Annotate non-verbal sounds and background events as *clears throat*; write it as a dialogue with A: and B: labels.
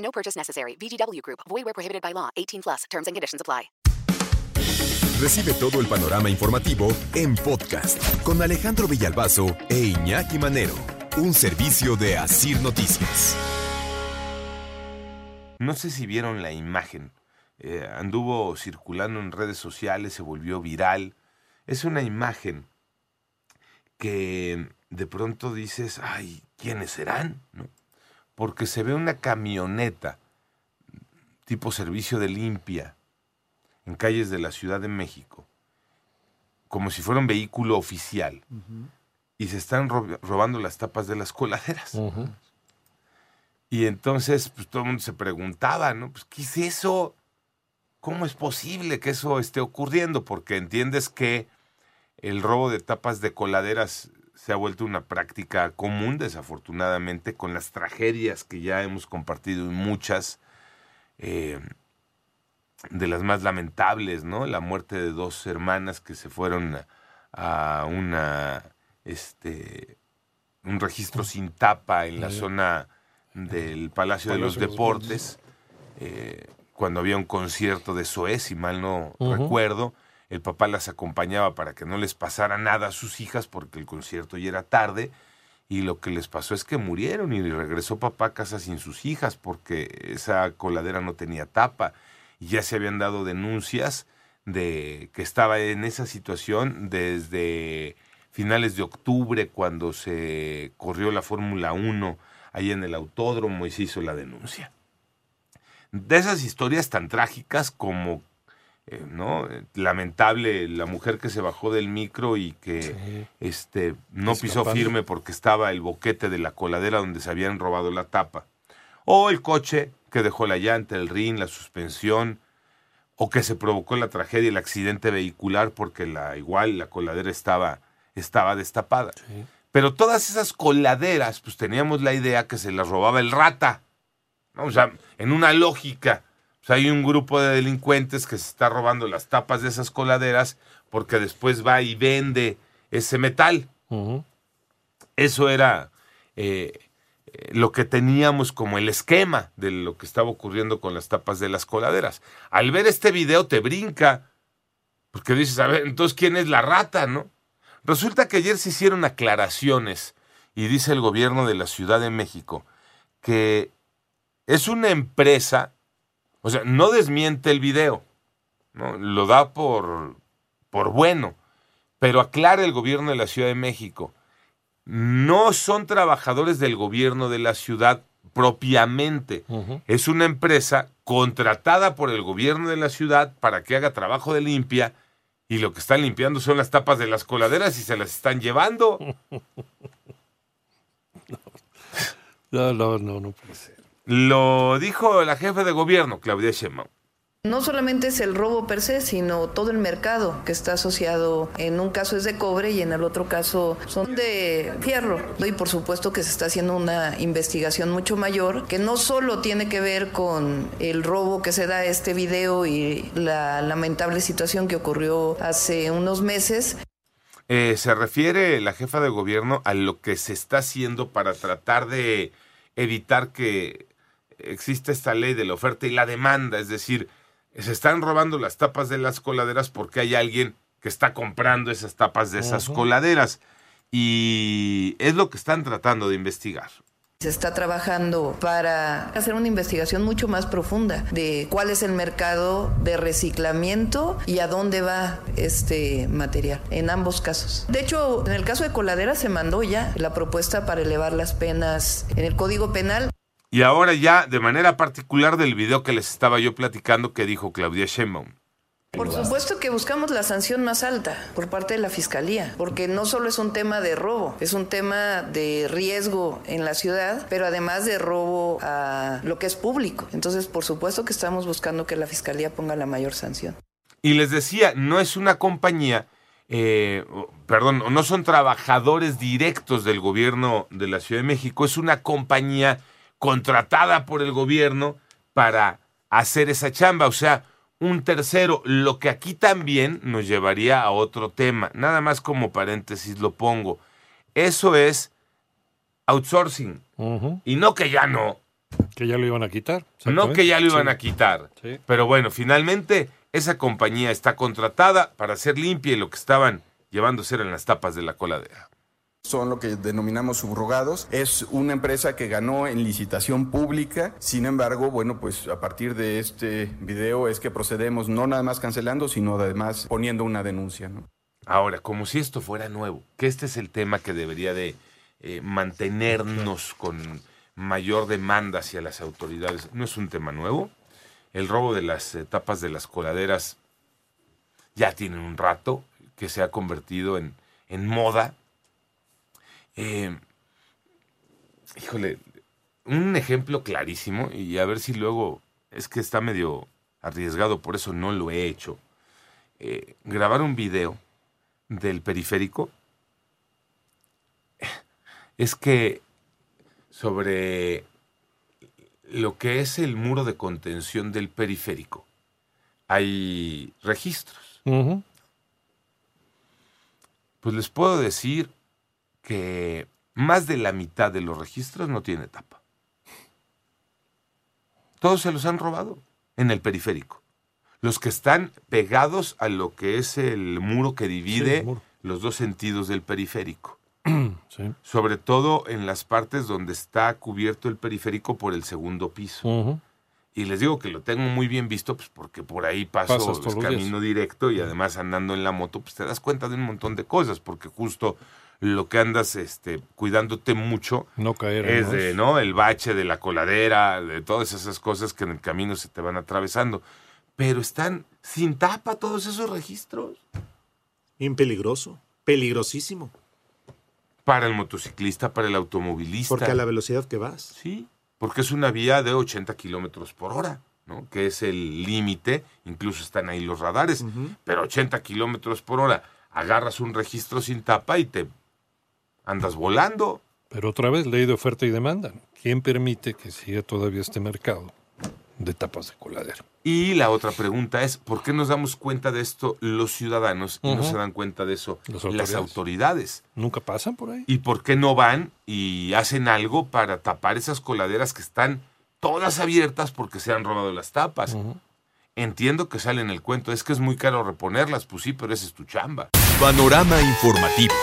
A: No purchase necessary. VGW Group. Void where prohibited by law. 18 plus. Terms and conditions apply.
B: Recibe todo el panorama informativo en podcast con Alejandro Villalbazo e Iñaki Manero, un servicio de Asir Noticias.
C: No sé si vieron la imagen. Eh, anduvo circulando en redes sociales, se volvió viral. Es una imagen que de pronto dices, ay, ¿quiénes serán? ¿No? Porque se ve una camioneta tipo servicio de limpia en calles de la Ciudad de México, como si fuera un vehículo oficial, y se están ro- robando las tapas de las coladeras. Y entonces, pues todo el mundo se preguntaba, ¿no? Pues, ¿qué es eso? ¿Cómo es posible que eso esté ocurriendo? Porque entiendes que el robo de tapas de coladeras se ha vuelto una práctica común, desafortunadamente, con las tragedias que ya hemos compartido y muchas, eh, de las más lamentables, ¿no? La muerte de dos hermanas que se fueron a, a una, este, un registro sin tapa en la zona del Palacio de los Deportes, eh, cuando había un concierto de Zoé, si mal no recuerdo. El papá las acompañaba para que no les pasara nada a sus hijas porque el concierto ya era tarde. Y lo que les pasó es que murieron y regresó papá a casa sin sus hijas porque esa coladera no tenía tapa. Y ya se habían dado denuncias de que estaba en esa situación desde finales de octubre cuando se corrió la Fórmula 1 ahí en el autódromo y se hizo la denuncia. De esas historias tan trágicas como, eh, ¿no? Lamentable la mujer que se bajó del micro y que
D: Sí.
C: este, no pisó firme porque estaba el boquete de la coladera donde se habían robado la tapa. O el coche que dejó la llanta, el rin, la suspensión, o que se provocó la tragedia, el accidente vehicular porque la igual la coladera estaba, estaba destapada. Pero todas esas coladeras, pues teníamos la idea que se las robaba el rata. ¿no? O sea, en una lógica, hay un grupo de delincuentes que se está robando las tapas de esas coladeras porque después va y vende ese metal. Eso era eh, eh, lo que teníamos como el esquema de lo que estaba ocurriendo con las tapas de las coladeras. Al ver este video te brinca, porque dices, a ver, entonces, ¿quién es la rata, no? Resulta que ayer se hicieron aclaraciones y dice el gobierno de la Ciudad de México que es una empresa, o sea, no desmiente el video, ¿no? lo da por, por bueno, pero aclara el gobierno de la Ciudad de México no son trabajadores del gobierno de la ciudad propiamente. Es una empresa contratada por el gobierno de la ciudad para que haga trabajo de limpia y lo que están limpiando son las tapas de las coladeras y se las están llevando. *laughs*
D: No, no, no, no puede ser.
C: Lo dijo la jefe de gobierno, Claudia Sheinbaum.
E: No solamente es el robo per se, sino todo el mercado que está asociado. En un caso es de cobre y en el otro caso son de fierro. Y por supuesto que se está haciendo una investigación mucho mayor que no solo tiene que ver con el robo que se da a este video y la lamentable situación que ocurrió hace unos meses,
C: Eh, se refiere la jefa de gobierno a lo que se está haciendo para tratar de evitar que exista esta ley de la oferta y la demanda, es decir, se están robando las tapas de las coladeras porque hay alguien que está comprando esas tapas de esas coladeras y es lo que están tratando de investigar.
E: Se está trabajando para hacer una investigación mucho más profunda de cuál es el mercado de reciclamiento y a dónde va este material en ambos casos. De hecho, en el caso de coladera se mandó ya la propuesta para elevar las penas en el Código Penal.
C: Y ahora ya, de manera particular del video que les estaba yo platicando que dijo Claudia Sheinbaum.
E: Por supuesto que buscamos la sanción más alta por parte de la Fiscalía, porque no solo es un tema de robo, es un tema de riesgo en la ciudad, pero además de robo a lo que es público. Entonces, por supuesto que estamos buscando que la Fiscalía ponga la mayor sanción.
C: Y les decía, no es una compañía, eh, perdón, no son trabajadores directos del gobierno de la Ciudad de México, es una compañía contratada por el gobierno para hacer esa chamba. O sea, un tercero, lo que aquí también nos llevaría a otro tema. Nada más como paréntesis lo pongo. Eso es outsourcing. Y no que ya no.
D: Que ya lo iban a quitar.
C: No que ya lo iban
D: Sí.
C: a quitar.
D: Sí.
C: Pero bueno, finalmente esa compañía está contratada para hacer limpia y lo que estaban llevándose eran las tapas de la coladera.
F: Son lo que denominamos subrogados. Es una empresa que ganó en licitación pública. Sin embargo, bueno, pues a partir de este video es que procedemos no nada más cancelando, sino además poniendo una denuncia. ¿no?
C: Ahora, como si esto fuera nuevo, que este es el tema que debería de eh, mantenernos con mayor demanda hacia las autoridades. No es un tema nuevo. El robo de las tapas de las coladeras ya tiene un rato que se ha convertido en, en moda. Eh, híjole, un ejemplo clarísimo, y a ver si luego es que está medio arriesgado, por eso no lo he hecho. Eh, grabar un video del periférico es que sobre lo que es el muro de contención del periférico hay registros. Pues les puedo decir que más de la mitad de los registros no tiene tapa. Todos se los han robado en el periférico. Los que están pegados a lo que es el muro que divide
D: el muro.
C: los dos sentidos del periférico. *clears throat*
D: Sí.
C: Sobre todo en las partes donde está cubierto el periférico por el segundo piso. Y les digo que lo tengo muy bien visto, pues porque por ahí paso,
D: Pasas
C: es
D: todos los
C: camino directo y además andando en la moto, pues te das cuenta de un montón de cosas, porque justo lo que andas este, cuidándote mucho
D: No caer en
C: es de, ¿no? El bache de la coladera, de todas esas cosas que en el camino se te van atravesando. Pero están sin tapa todos esos registros.
G: Bien peligroso, peligrosísimo,
C: Para el motociclista, para el automovilista.
G: porque a la velocidad que vas.
C: Sí, porque es una vía de 80 kilómetros por hora, ¿no? Que es el límite, incluso están ahí los radares, pero 80 kilómetros por hora, agarras un registro sin tapa y te andas volando.
D: Pero otra vez, ley de oferta y demanda. ¿Quién permite que siga todavía este mercado de tapas de coladera?
C: Y la otra pregunta es, ¿por qué nos damos cuenta de esto los ciudadanos y no se dan cuenta de eso
D: Las
C: las
D: autoridades.
C: autoridades?
D: ¿Nunca pasan por ahí?
C: ¿Y por qué no van y hacen algo para tapar esas coladeras que están todas abiertas porque se han robado las tapas? Entiendo que sale en el cuento, es que es muy caro reponerlas, pues sí, pero esa es tu chamba.
B: Panorama informativo.